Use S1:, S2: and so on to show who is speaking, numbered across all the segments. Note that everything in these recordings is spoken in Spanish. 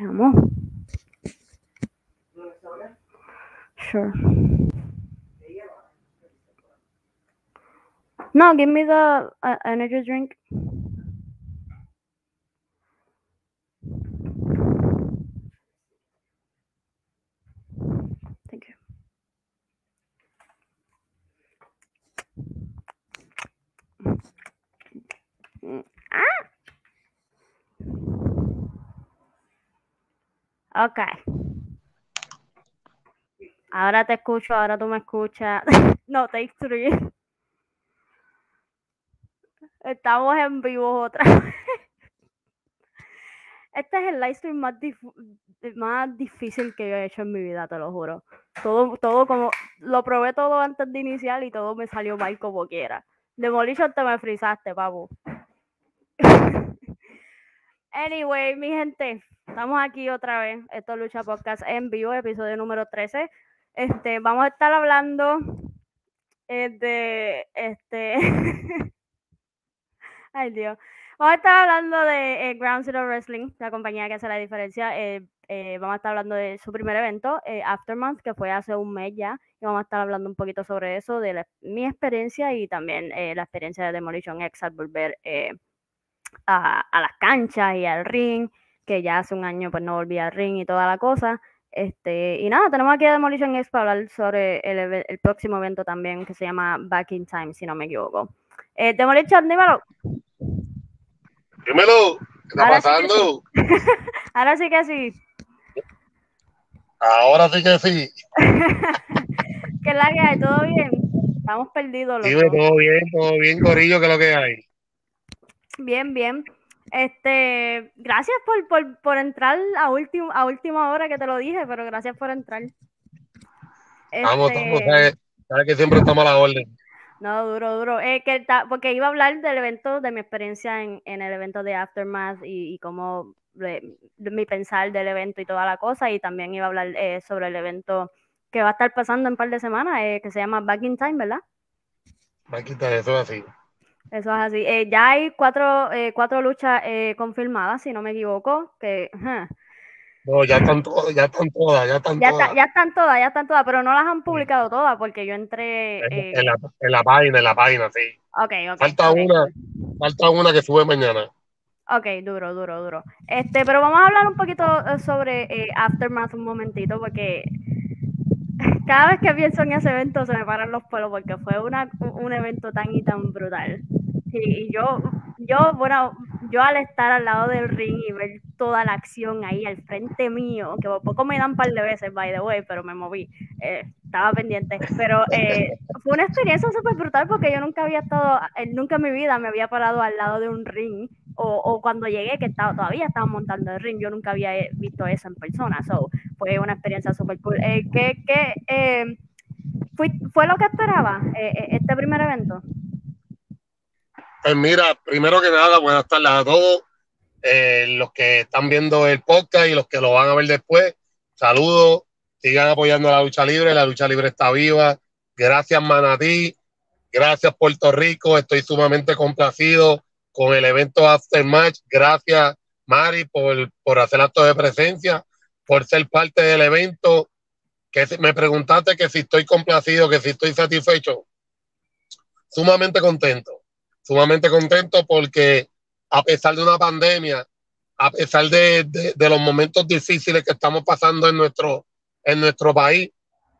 S1: Amo. Sure. No, give me the uh, energy drink. Ok. Ahora te escucho, ahora tú me escuchas. no, take three. Estamos en vivo otra vez. Este es el live stream más, dif- más difícil que yo he hecho en mi vida, te lo juro. Todo, todo como, lo probé todo antes de iniciar y todo me salió mal como quiera. Demolition te me frizaste, papu. anyway, mi gente, estamos aquí otra vez. Esto es Lucha Podcast en vivo, episodio número 13. Este, vamos a estar hablando eh, de este. Ay, Dios. Vamos a estar hablando de eh, Ground Zero Wrestling, la compañía que hace la diferencia. eh, eh, vamos a estar hablando de su primer evento, eh, Aftermath, que fue hace un mes ya. Y vamos a estar hablando un poquito sobre eso, de mi experiencia y también la experiencia de Demolition X al volver a, a las canchas y al ring, que ya hace un año pues no volví al ring y toda la cosa. Este, y nada, tenemos aquí a Demolition X para hablar sobre el, próximo evento también, que se llama Back in Time, si no me equivoco. Eh, Demolition, dímelo.
S2: Dímelo, ¿qué está
S1: Ahora sí que
S2: pasando?
S1: Ahora sí que sí.
S2: Ahora sí que sí.
S1: ¿Qué es la que hay? ¿Todo bien? Estamos perdidos.
S2: Dime,
S1: loco.
S2: todo bien, todo bien, Corillo, que es lo que hay.
S1: Bien, bien. Este, gracias por, por, por entrar a, último, a última hora que te lo dije, pero gracias por entrar.
S2: Vamos,
S1: Este,
S2: estamos, sabes, que siempre estamos a la orden.
S1: No, duro, duro. Eh, que ta- porque iba a hablar del evento, de mi experiencia en, en el evento de Aftermath y, y cómo de- de mi pensar del evento y toda la cosa. Y también iba a hablar eh, sobre el evento que va a estar pasando en un par de semanas, eh, que se llama Back in Time, ¿verdad?
S2: Va a quitar eso así.
S1: Eso es así. Eh, ya hay cuatro, eh, cuatro luchas eh, confirmadas, si no me equivoco, que
S2: No, ya están todas, ya están todas, ya están
S1: ya,
S2: todas.
S1: está- ya están todas, ya están todas, pero no las han publicado todas porque yo entré...
S2: En,
S1: eh,
S2: en la, en la página, en la página, sí.
S1: ok, ok,
S2: Falta una, falta una que sube mañana.
S1: Ok, duro, duro, duro. Este, pero vamos a hablar un poquito eh, sobre Aftermath un momentito, porque cada vez que pienso en ese evento se me paran los pelos, porque fue una, un evento tan y tan brutal. Y, y yo, yo, bueno, yo al estar al lado del ring y ver toda la acción ahí al frente mío, que por poco me dan un par de veces, by the way, pero me moví, eh, estaba pendiente. Pero eh, fue una experiencia súper brutal porque yo nunca había estado, nunca en mi vida me había parado al lado de un ring o, o cuando llegué, que estaba, todavía estaban montando el ring, yo nunca había eh, visto eso en persona, so, fue una experiencia súper cool. Eh, ¿qué, qué, eh, fue, ¿Fue lo que esperaba eh, este primer evento?
S2: Pues mira, primero que nada, buenas tardes a todos. eh, los que están viendo el podcast y los que lo van a ver después. Saludos, sigan apoyando la lucha libre, la lucha libre está viva. Gracias Manatí, gracias Puerto Rico, estoy sumamente complacido con el evento Aftermatch. Gracias Mari por, por hacer acto de presencia, por ser parte del evento. Que me preguntaste que si estoy complacido, que si estoy satisfecho. Sumamente contento sumamente contento porque a pesar de una pandemia, a pesar de, de- los momentos difíciles que estamos pasando en nuestro, en nuestro país,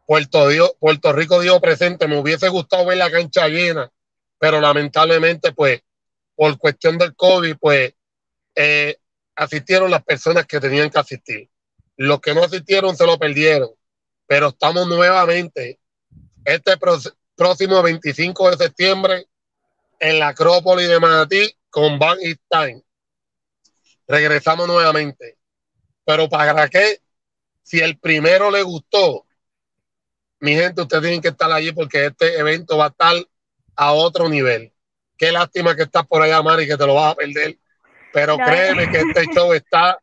S2: Puerto, Dio- Puerto Rico dio presente. Me hubiese gustado ver la cancha llena, pero lamentablemente, pues, por cuestión del COVID, pues, eh, asistieron las personas que tenían que asistir. Los que no asistieron se lo perdieron, pero estamos nuevamente este próximo 25 de septiembre en la Acrópolis de Manatí con Van East Time. Regresamos nuevamente. Pero ¿para qué? Si el primero le gustó, mi gente, ustedes tienen que estar allí porque este evento va a estar a otro nivel. Qué lástima que estás por allá, Mari, que te lo vas a perder. Pero
S1: No.
S2: créeme que este show está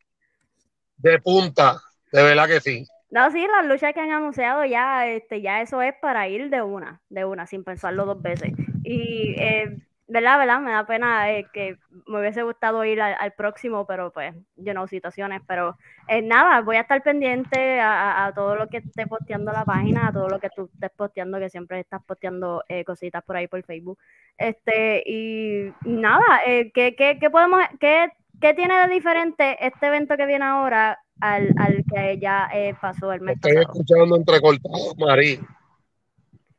S2: de punta. De verdad que sí.
S1: No, sí, las luchas que han anunciado ya, este, ya eso es para ir de una, de una, sin pensarlo dos veces. Y eh, ¿verdad? ¿verdad? Me da pena eh, que me hubiese gustado ir al, próximo, pero pues, yo no, situaciones, pero eh, nada, voy a estar pendiente a, todo lo que esté posteando la página, a todo lo que tú estés posteando, que siempre estás posteando eh, cositas por ahí por Facebook. Este, y nada, ¿qué, qué, qué, podemos, qué, qué, tiene de diferente este evento que viene ahora al, al que ya pasó el mes
S2: Estoy escuchando entrecortado, Marí.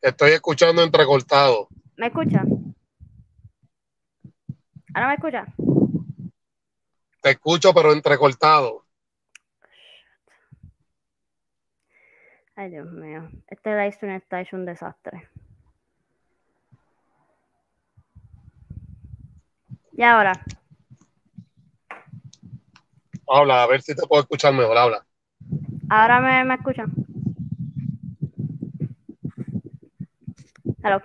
S2: Estoy escuchando entrecortado.
S1: ¿Me escuchan? ¿Ahora me escucha?
S2: Te escucho, pero entrecortado.
S1: Ay, Dios mío. Este livestream está hecho un desastre. Y ahora.
S2: Habla, a ver si te puedo escuchar mejor. Habla.
S1: Ahora me, me escuchan. Hello.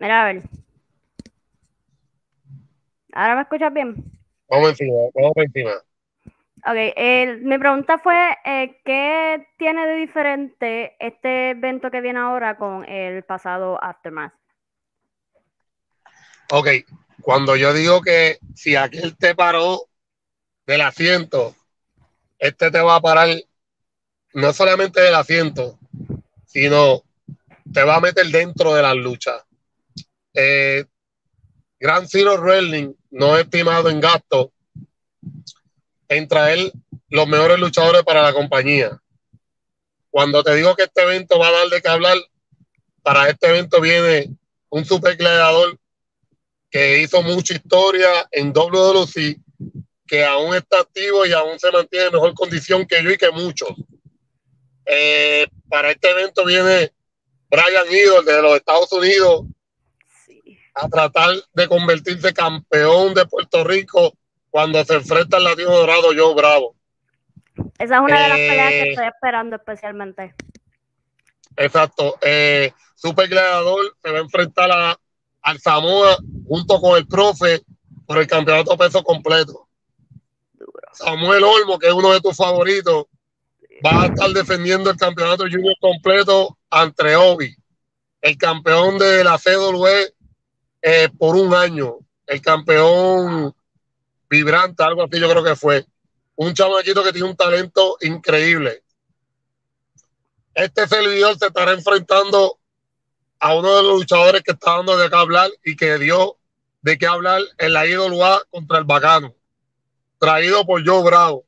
S1: Mira, a ver. ¿Ahora me escuchas bien?
S2: Vamos encima, vamos encima.
S1: Ok, mi pregunta fue, eh, ¿qué tiene de diferente este evento que viene ahora con el pasado Aftermath?
S2: Ok, cuando yo digo que si aquel te paró del asiento, este te va a parar no solamente del asiento, sino te va a meter dentro de las luchas eh, Gran Zero Wrestling no es estimado en gasto en traer los mejores luchadores para la compañía. Cuando te digo que este evento va a dar de qué hablar, para este evento viene un super gladiador que hizo mucha historia en WWC, que aún está activo y aún se mantiene en mejor condición que yo y que muchos. Eh, para este evento viene Brian Idol de los Estados Unidos, a tratar de convertirse campeón de Puerto Rico cuando se enfrenta al Latino Dorado yo Bravo.
S1: Esa es una de las peleas que eh, estoy esperando especialmente.
S2: Exacto. Eh, Super Gladiador se va a enfrentar a, al Samoa junto con el profe por el campeonato peso completo. Samuel Olmo, que es uno de tus favoritos, va a estar defendiendo el campeonato junior completo ante Obi, el campeón de la CWE eh, por un año, el campeón vibrante, algo así yo creo que fue. Un chamaquito que tiene un talento increíble. Este servidor se estará enfrentando a uno de los luchadores que está dando de qué hablar y que dio de qué hablar en la IWA contra el Bacano, traído por Joe Bravo.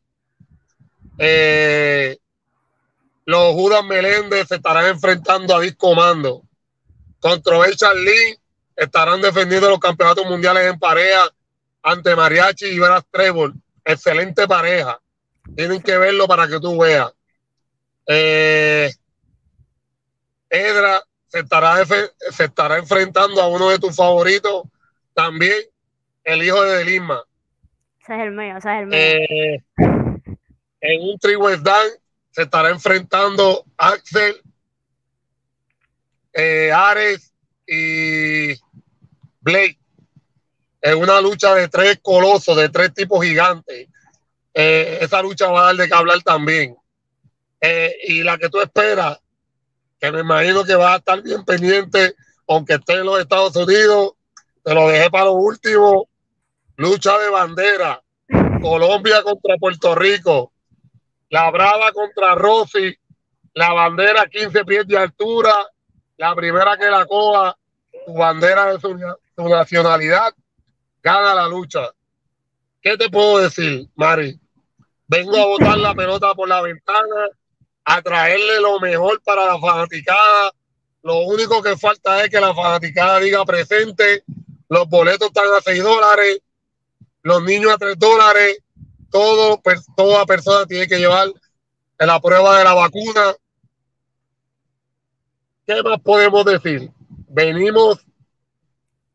S2: Eh, los Judas Meléndez se estarán enfrentando a Disco Mando. Controversial Lee estarán defendiendo los campeonatos mundiales en pareja ante Mariachi y Veras Trevor. Excelente pareja. Tienen que verlo para que tú veas. Eh, Edra se estará, se estará enfrentando a uno de tus favoritos, también el hijo de Delisma.
S1: Ese es el mío, ese es el mío.
S2: Eh, en un Dan se estará enfrentando Axel, eh, Ares y Blake en una lucha de tres colosos, de tres tipos gigantes. Eh, esa lucha va a dar de qué hablar también. Eh, y la que tú esperas, que me imagino que va a estar bien pendiente, aunque esté en los Estados Unidos, te lo dejé para lo último. Lucha de bandera. Colombia contra Puerto Rico. La Brava contra Rossi. La bandera 15 pies de altura. La primera que la coja, tu bandera de su, tu nacionalidad, gana la lucha. ¿Qué te puedo decir, Mari? Vengo a botar la pelota por la ventana, a traerle lo mejor para la fanaticada. Lo único que falta es que la fanaticada diga presente. Los boletos están a 6 dólares, los niños a 3 dólares. Todo, toda persona tiene que llevar la prueba de la vacuna. ¿Qué más podemos decir? Venimos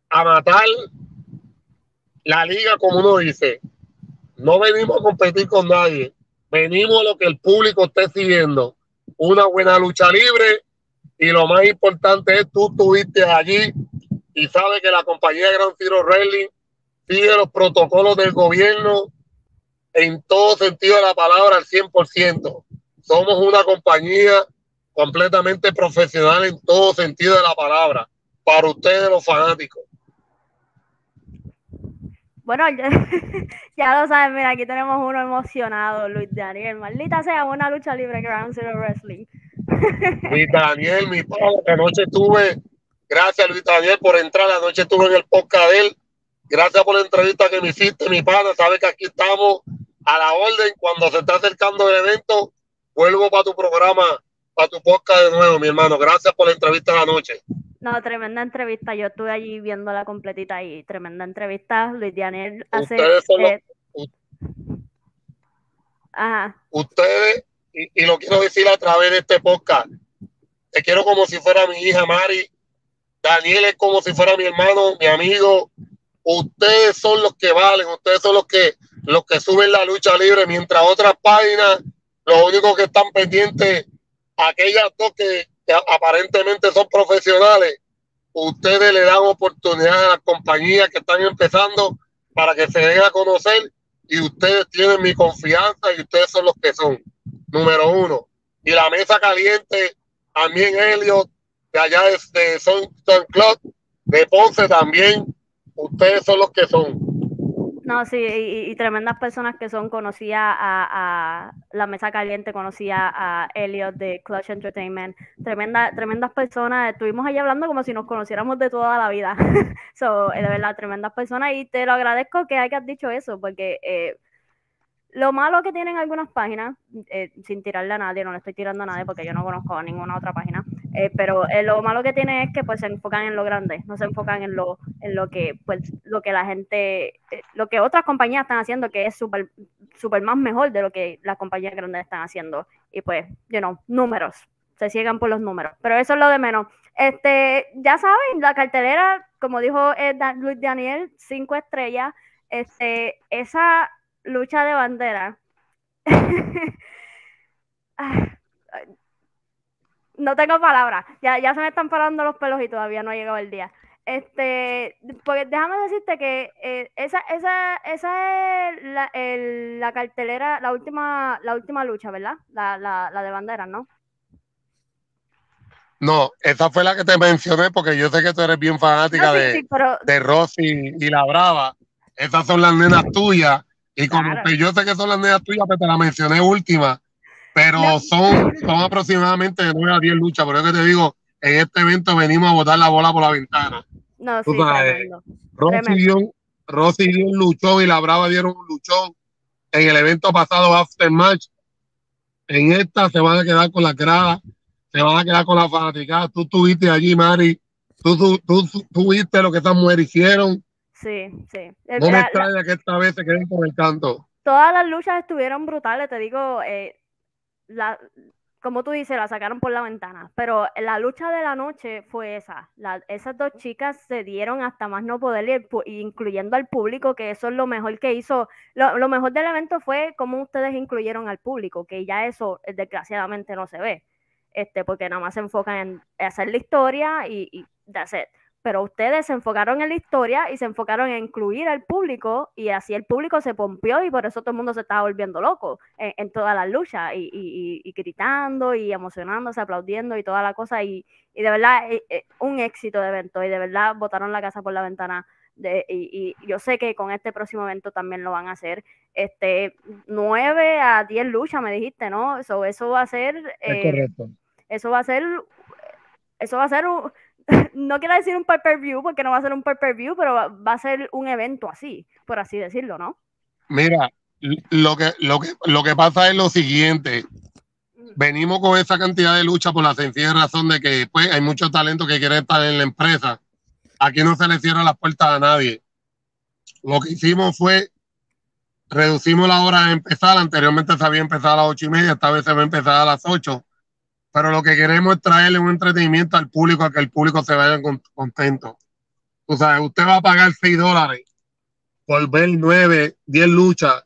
S2: a matar la liga, como uno dice. No venimos a competir con nadie. Venimos a lo que el público esté siguiendo. Una buena lucha libre. Y lo más importante es, tú estuviste allí y sabes que la compañía Gran Ciro Rally sigue los protocolos del gobierno en todo sentido de la palabra al 100%. somos una compañía completamente profesional en todo sentido de la palabra, para ustedes los fanáticos.
S1: Bueno, ya, lo saben, mira, aquí tenemos uno emocionado, Luis Daniel. Maldita sea una lucha libre Ground Zero Wrestling.
S2: Luis Daniel, mi padre, anoche tuve, gracias Luis Daniel por entrar, anoche estuve en el podcast de él. Gracias por la entrevista que me hiciste, mi padre. Sabes que aquí estamos a la orden. Cuando se está acercando el evento, vuelvo para tu programa, para tu podcast de nuevo, mi hermano. Gracias por la entrevista de la noche.
S1: No, tremenda entrevista. Yo estuve allí viéndola completita y tremenda entrevista. Luis Daniel hace.
S2: Ustedes son los, Ajá. Ustedes, y, lo quiero decir a través de este podcast, te quiero como si fuera mi hija Mari. Daniel es como si fuera mi hermano, mi amigo. Ustedes son los que valen, ustedes son los que los que suben la lucha libre, mientras otras páginas, los únicos que están pendientes, aquellas dos que aparentemente son profesionales, ustedes le dan oportunidad a las compañías que están empezando para que se den a conocer y ustedes tienen mi confianza y ustedes son los que son. Número uno. Y la mesa caliente, también Elliot, de allá de, Son, Son Club, de Ponce también, ustedes son los que son.
S1: No, sí, y, tremendas personas que son, conocía a, La Mesa Caliente, conocía a Elliot de Clutch Entertainment, tremenda, tremendas personas, estuvimos ahí hablando como si nos conociéramos de toda la vida, so, de verdad, tremendas personas, y te lo agradezco que hayas dicho eso, porque eh, lo malo que tienen algunas páginas, eh, sin tirarle a nadie, no le estoy tirando a nadie porque yo no conozco a ninguna otra página, eh, pero eh, lo malo que tiene es que pues se enfocan en lo grande, no se enfocan en lo, en lo que pues lo que la gente, lo que otras compañías están haciendo, que es súper super más mejor de lo que las compañías grandes están haciendo. Y pues, you know, números, se ciegan por los números, pero eso es lo de menos. Este, ya saben, la cartelera, como dijo Luis Daniel, cinco estrellas, este, esa lucha de bandera. no tengo palabras. Ya, ya se me están parando los pelos y todavía no ha llegado el día. Este, porque déjame decirte que eh, esa, esa, esa es la, la, cartelera, la última, la última lucha, ¿verdad? La, la, la de bandera, ¿no?
S2: No, esa fue la que te mencioné porque yo sé que tú eres bien fanática de, de Rosy y la Brava. Esas son las nenas tuyas y como yo sé que son las nenas tuyas, pues te la mencioné última, pero son, son aproximadamente de 9 a 10 luchas. Por eso que te digo, en este evento venimos a botar la bola por la ventana.
S1: No, sí,
S2: Rosy, dio, un luchón y la Brava dieron un luchón en el evento pasado After Match. En esta se van a quedar con la grada, se van a quedar con la fanaticada. Tú estuviste allí, Mari. Tú, tú, tú, viste lo que estas mujeres hicieron
S1: Sí, sí.
S2: No me extraña que esta vez se queden con el canto.
S1: Todas las luchas estuvieron brutales, te digo, eh, la, como tú dices, la sacaron por la ventana, pero la lucha de la noche fue esa. esas dos chicas se dieron hasta más no poder, incluyendo al público, que eso es lo mejor que hizo. Lo, mejor del evento fue cómo ustedes incluyeron al público, que ya eso eh, desgraciadamente no se ve, este, porque nada más se enfocan en hacer la historia y, y that's it pero ustedes se enfocaron en la historia y se enfocaron en incluir al público y así el público se pompió y por eso todo el mundo se estaba volviendo loco en, todas las luchas y, gritando y emocionándose, aplaudiendo y toda la cosa y, de verdad eh, eh, un éxito de evento y de verdad botaron la casa por la ventana de, y, yo sé que con este próximo evento también lo van a hacer. Este, 9 a 10 luchas, me dijiste, ¿no? Eso, eso va a ser. Eh, eso va a ser. Eso va a ser un, no quiero decir un pay-per-view porque no va a ser un pay-per-view, pero va, a ser un evento así, por así decirlo, ¿no?
S2: Mira, lo que, lo que, lo que pasa es lo siguiente. Venimos con esa cantidad de lucha por la sencilla razón de que pues, hay muchos talentos que quieren estar en la empresa. Aquí no se le cierra las puertas a nadie. Lo que hicimos fue reducimos la hora de empezar. Anteriormente se había empezado a las ocho y media, esta vez se va a empezar a las ocho pero lo que queremos es traerle un entretenimiento al público, a que el público se vaya contento. O sea, usted va a pagar 6 dólares por ver 9, 10 luchas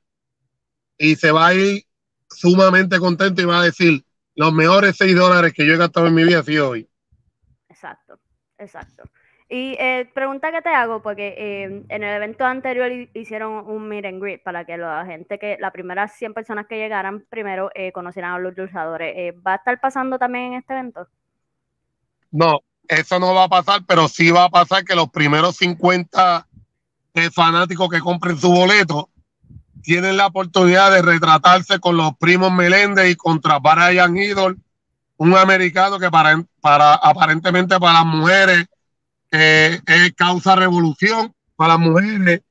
S2: y se va a ir sumamente contento y va a decir, los mejores 6 dólares que yo he gastado en mi vida ha hoy.
S1: Exacto, exacto. Y eh, pregunta que te hago, porque eh, en el evento anterior hicieron un meet and greet para que la gente que, las primeras 100 personas que llegaran primero eh, conocieran a los luchadores. ¿Va a estar pasando también en este evento?
S2: No, eso no va a pasar, pero sí va a pasar que los primeros 50 fanáticos que compren su boleto tienen la oportunidad de retratarse con los primos Meléndez y contra Brian Idol, un americano que para, para aparentemente para las mujeres eh, causa revolución para las mujeres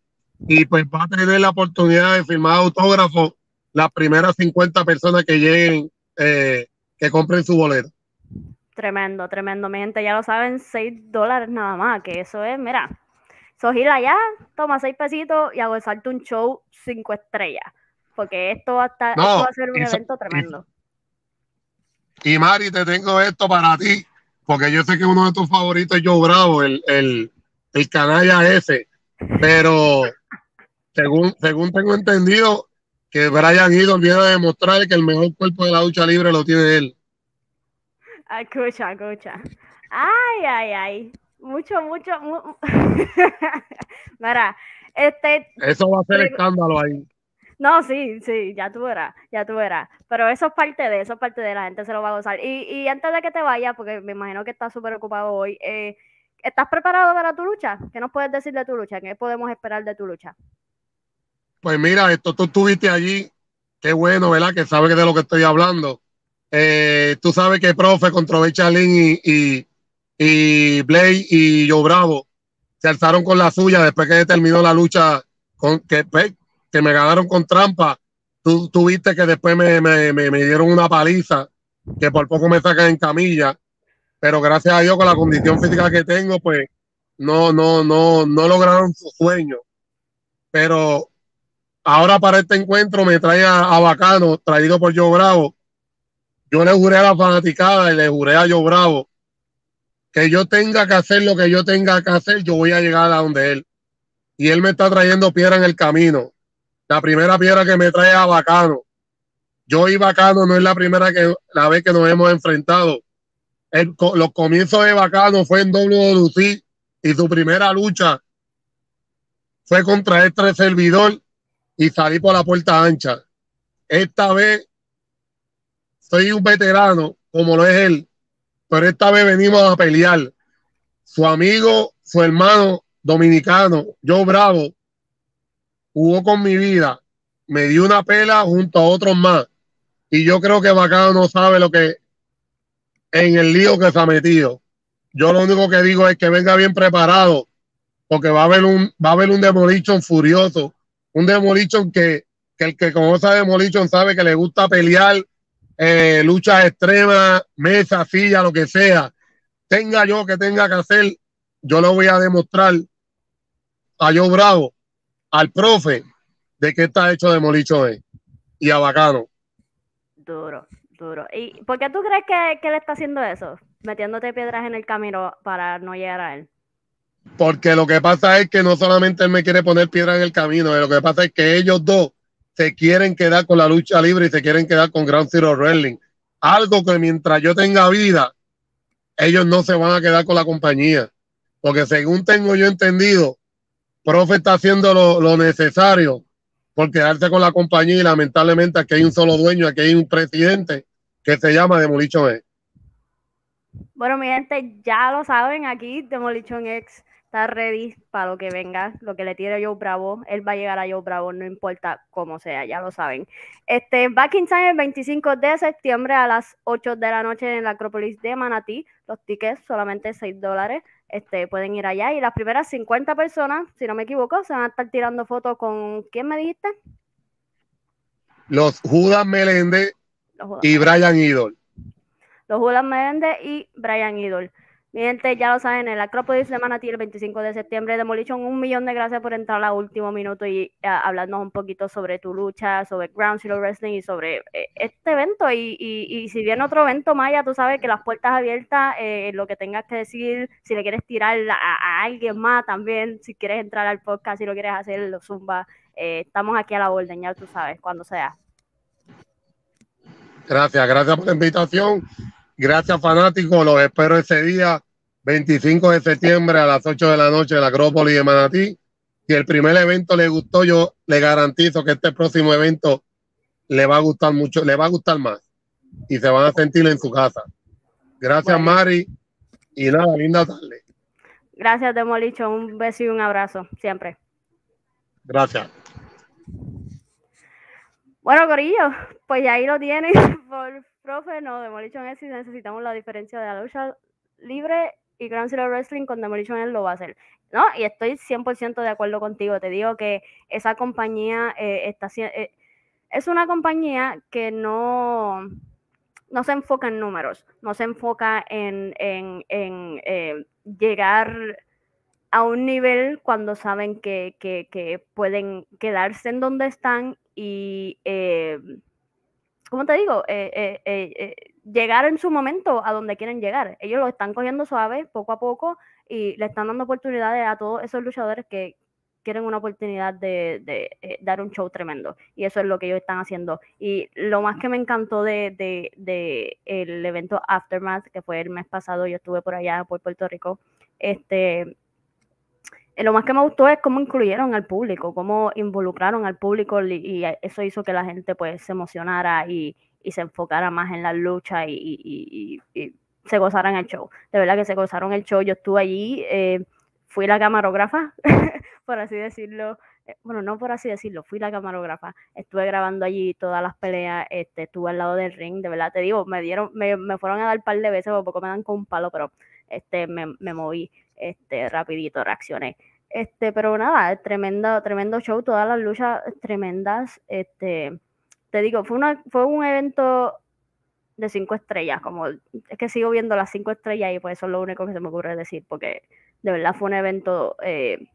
S2: y pues va a tener la oportunidad de firmar autógrafos las primeras 50 personas que lleguen, eh, que compren su boleto.
S1: Tremendo, tremendo, mi gente, ya lo saben, 6 dólares nada más, que eso es, mira, Sojila ya, toma 6 pesitos y a gozarte un show 5 estrellas, porque esto va a, estar, esto va a ser un evento tremendo.
S2: Y Mari, te tengo esto para ti, porque yo sé que uno de tus favoritos es Joe Bravo, el, el, el canalla ese, pero según, según tengo entendido, que Brian Idol viene a demostrar que el mejor cuerpo de la lucha libre lo tiene él.
S1: Escucha, escucha. Ay, ay, ay. Mucho, mucho. Mira, este.
S2: Eso va a ser escándalo ahí.
S1: No, sí, sí, ya tú verás, ya tú verás. Pero eso es parte de, eso es parte de la gente se lo va a gozar. Y, y antes de que te vayas, porque me imagino que estás súper ocupado hoy, eh, ¿estás preparado para tu lucha? ¿Qué nos puedes decir de tu lucha? ¿Qué podemos esperar de tu lucha?
S2: Pues mira, esto tú estuviste allí, qué bueno, ¿verdad? Que sabes de lo que estoy hablando. Eh, tú sabes que profe contra Bechalín y, y, y Blake y Yo Bravo se alzaron con la suya después que terminó la lucha con que pues, que me ganaron con trampa. Tú, viste que después me, dieron una paliza, que por poco me sacan en camilla, pero gracias a Dios con la condición física que tengo, pues no, no, no, no lograron su sueño. Pero ahora para este encuentro me trae a, Bacano, traído por Joe Bravo. Yo le juré a la fanaticada y le juré a Joe Bravo que yo tenga que hacer lo que yo tenga que hacer, yo voy a llegar a donde él. Y él me está trayendo piedra en el camino la primera piedra que me trae a Bacano. Yo y Bacano no es la primera que, la vez que nos hemos enfrentado. El, los comienzos de Bacano fue en WWC y su primera lucha fue contra este servidor y salí por la puerta ancha. Esta vez soy un veterano, como lo es él, pero esta vez venimos a pelear. Su amigo, su hermano dominicano, yo Bravo, jugó con mi vida, me dio una pela junto a otros más. Y yo creo que Bacano no sabe lo que en el lío que se ha metido. Yo lo único que digo es que venga bien preparado, porque va a haber un, va a haber un Demolition furioso, un Demolition que, el que conoce a Demolition sabe que le gusta pelear, eh, luchas extremas, mesa, silla, lo que sea. Tenga yo que tenga que hacer, yo lo voy a demostrar a yo bravo al profe de qué está hecho de Molicho y a Bacano.
S1: Duro, duro. ¿Y por qué tú crees que, que él está haciendo eso? Metiéndote piedras en el camino para no llegar a él.
S2: Porque lo que pasa es que no solamente él me quiere poner piedras en el camino, lo que pasa es que ellos dos se quieren quedar con la lucha libre y se quieren quedar con Ground Zero Wrestling. Algo que mientras yo tenga vida, ellos no se van a quedar con la compañía. Porque según tengo yo entendido, profe está haciendo lo, necesario por quedarse con la compañía y lamentablemente aquí hay un solo dueño, aquí hay un presidente que se llama Demolition X.
S1: Bueno, mi gente, ya lo saben, aquí Demolition X está ready para lo que venga, lo que le tire Joe Bravo, él va a llegar a Joe Bravo, no importa cómo sea, ya lo saben. Este, Back in Time el 25 de septiembre a las 8 de la noche en la Acrópolis de Manatí, los tickets solamente 6 dólares este, pueden ir allá y las primeras 50 personas, si no me equivoco, se van a estar tirando fotos con, ¿quién me dijiste?
S2: Los Judas Meléndez y Brian Idol.
S1: Los Judas Meléndez y Brian Idol. Mi gente, ya lo saben, el Acrópolis de Manatí el 25 de septiembre. Demolition, un millón de gracias por entrar a último minuto y uh, hablarnos un poquito sobre tu lucha, sobre Ground Zero Wrestling y sobre eh, este evento. Y, y, si viene otro evento, Maya, tú sabes que las puertas abiertas, eh, lo que tengas que decir, si le quieres tirar a, alguien más también, si quieres entrar al podcast, si lo quieres hacer, lo zumba. Eh, estamos aquí a la orden, ya tú sabes, cuando sea.
S2: Gracias, gracias por la invitación Gracias, fanáticos. Los espero ese día 25 de septiembre a las 8 de la noche en la Acrópolis de Manatí. Si el primer evento le gustó, yo le garantizo que este próximo evento le va a gustar mucho, le va a gustar más y se van a sentir en su casa. Gracias, Mari. Y nada, linda tarde.
S1: Gracias, Demolicho. Un beso y un abrazo, siempre.
S2: Gracias.
S1: Bueno, Corillo, pues ahí lo tienen. Por profe, no, Demolition es si necesitamos la diferencia de la lucha libre y Grand Zero Wrestling con Demolition él lo va a hacer. ¿No? Y estoy 100% de acuerdo contigo. Te digo que esa compañía eh, está eh, es una compañía que no, no se enfoca en números, no se enfoca en, en, en eh, llegar a un nivel cuando saben que, que, que, pueden quedarse en donde están y, ¿cómo te digo? Eh, eh, llegar en su momento a donde quieren llegar. Ellos lo están cogiendo suave, poco a poco, y le están dando oportunidades a todos esos luchadores que quieren una oportunidad de, de dar un show tremendo. Y eso es lo que ellos están haciendo. Y lo más que me encantó de, de, el evento Aftermath, que fue el mes pasado, yo estuve por allá por Puerto Rico, este, eh, lo más que me gustó es cómo incluyeron al público, cómo involucraron al público y, eso hizo que la gente pues se emocionara y, se enfocara más en la lucha y, se gozaran el show. De verdad que se gozaron el show. Yo estuve allí, eh, fui la camarógrafa, por así decirlo. Eh, bueno, no por así decirlo, fui la camarógrafa. Estuve grabando allí todas las peleas, este, estuve al lado del ring, de verdad te digo, me dieron, me, me fueron a dar un par de veces, porque me dan con un palo, pero este, me, me moví este, rapidito, reaccioné. Este, pero nada, tremendo, tremendo show, todas las luchas tremendas. Este, te digo, fue, una, fue un evento de cinco estrellas, como es que sigo viendo las cinco estrellas y pues eso es lo único que se me ocurre decir, porque de verdad fue un evento eh,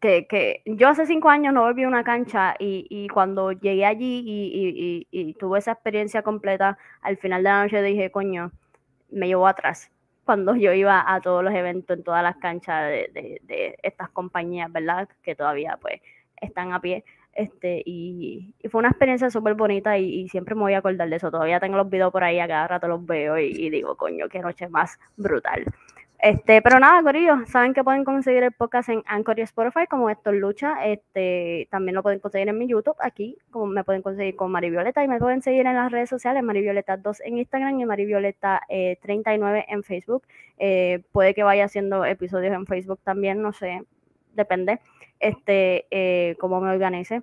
S1: que, que, yo hace cinco años no volví a una cancha y, y cuando llegué allí y, y, y, tuve esa experiencia completa, al final de la noche dije, coño, me llevó atrás cuando yo iba a todos los eventos en todas las canchas de, de, estas compañías, ¿verdad? Que todavía pues están a pie. Este, y, fue una experiencia súper bonita y, siempre me voy a acordar de eso. Todavía tengo los videos por ahí, a cada rato los veo y digo, coño, qué noche más brutal. Este, pero nada, Corillo, saben que pueden conseguir el podcast en Anchor y Spotify como esto Lucha. Este, también lo pueden conseguir en mi YouTube, aquí, como me pueden conseguir con Mari Violeta y me pueden seguir en las redes sociales, Mari Violeta 2 en Instagram y Mari Violeta 39 eh, en Facebook. Eh, puede que vaya haciendo episodios en Facebook también, no sé, depende, este, eh, cómo me organice.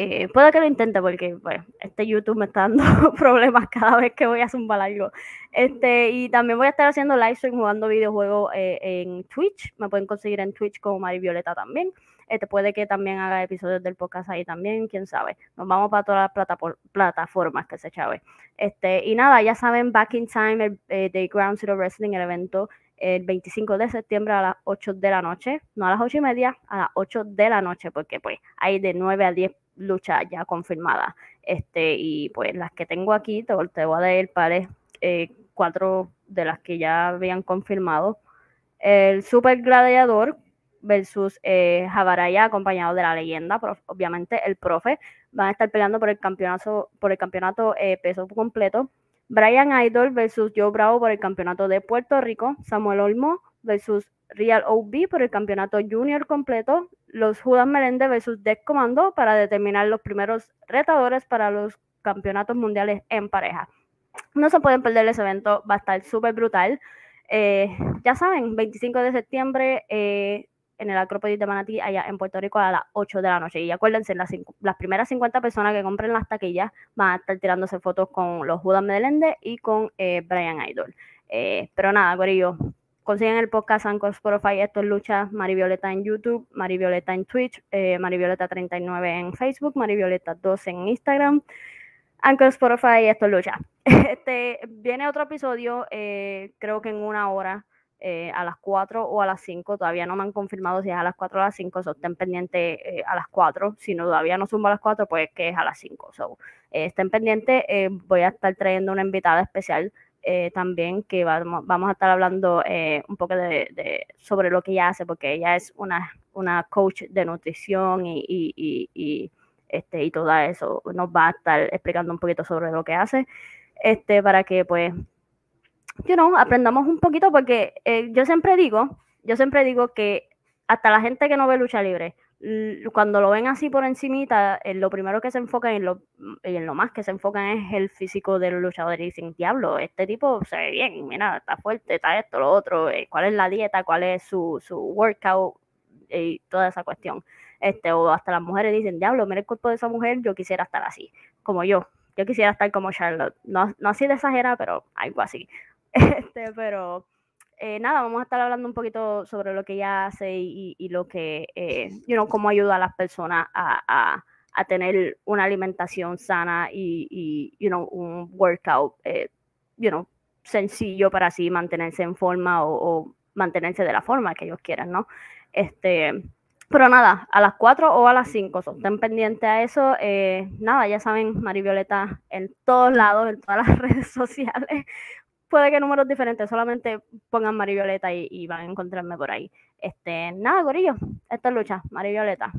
S1: Eh, puede que lo intente porque este YouTube me está dando problemas cada vez que voy a zumbar algo. Este, y también voy a estar haciendo live stream jugando videojuegos eh, en Twitch. Me pueden conseguir en Twitch como Mari Violeta también. Este, puede que también haga episodios del podcast ahí también, quién sabe. Nos vamos para todas las plataformas que se chave. Este, y nada, ya saben, Back in Time, el, eh, de Ground Zero Wrestling, el evento el 25 de septiembre a las 8 de la noche, no a las 8 y media, a las 8 de la noche, porque pues hay de 9 a 10 lucha ya confirmada. Este, y pues las que tengo aquí, te, te voy a dar pares, eh, cuatro de las que ya habían confirmado. El Super Gladiador versus eh, Jabaraya, acompañado de la leyenda, obviamente el profe. Van a estar peleando por el campeonato, por el campeonato eh, peso completo. Brian Idol versus Joe Bravo por el campeonato de Puerto Rico. Samuel Olmo versus Real OB por el campeonato junior completo, los Judas Melende versus Deck Commando para determinar los primeros retadores para los campeonatos mundiales en pareja. No se pueden perder ese evento, va a estar súper brutal. Eh, ya saben, 25 de septiembre eh, en el Acrópolis de Manatí, allá en Puerto Rico, a las 8 de la noche. Y acuérdense, las, las primeras 50 personas que compren las taquillas van a estar tirándose fotos con los Judas Melende y con eh, Brian Idol. pero nada, Corillo, consiguen el podcast Anchor Spotify, esto es Lucha, Mari Violeta en YouTube, Mari Violeta en Twitch, eh, Mari Violeta 39 en Facebook, Mari Violeta 12 en Instagram, Anchor Spotify, esto es Lucha. Este, viene otro episodio, eh, creo que en una hora, eh, a las 4 o a las 5, todavía no me han confirmado si es a las 4 o a las 5, so estén pendientes eh, a las 4, si no todavía no sumo a las 4, pues que es a las 5, so, estén pendientes, voy a estar trayendo una invitada especial eh, también que vamos, a estar hablando eh, un poco de, sobre lo que ella hace, porque ella es una, una coach de nutrición y, y, y, este, y todo eso. Nos va a estar explicando un poquito sobre lo que hace, este, para que pues you know, aprendamos un poquito porque eh, yo siempre digo, yo siempre digo que hasta la gente que no ve lucha libre, cuando lo ven así por encimita, eh, lo primero que se enfocan en lo, en lo más que se enfocan es el físico del luchador y dicen, diablo, este tipo se ve bien, mira, está fuerte, está esto, lo otro, eh, cuál es la dieta, cuál es su, su workout y toda esa cuestión. Este, o hasta las mujeres dicen, diablo, mira el cuerpo de esa mujer, yo quisiera estar así, como yo, yo quisiera estar como Charlotte, no, no así de exagerada, pero algo así. Este, pero eh, nada, vamos a estar hablando un poquito sobre lo que ella hace y, lo que, eh, you know, cómo ayuda a las personas a, tener una alimentación sana y, you know, un workout, eh, you know, sencillo para así mantenerse en forma o, mantenerse de la forma que ellos quieran, ¿no? Este, pero nada, a las 4 o a las 5, estén pendientes a eso. nada, ya saben, Mari Violeta en todos lados, en todas las redes sociales puede que números diferentes, solamente pongan Mari Violeta y, van a encontrarme por ahí. Este, nada, gorillo, esta es lucha, Mari Violeta.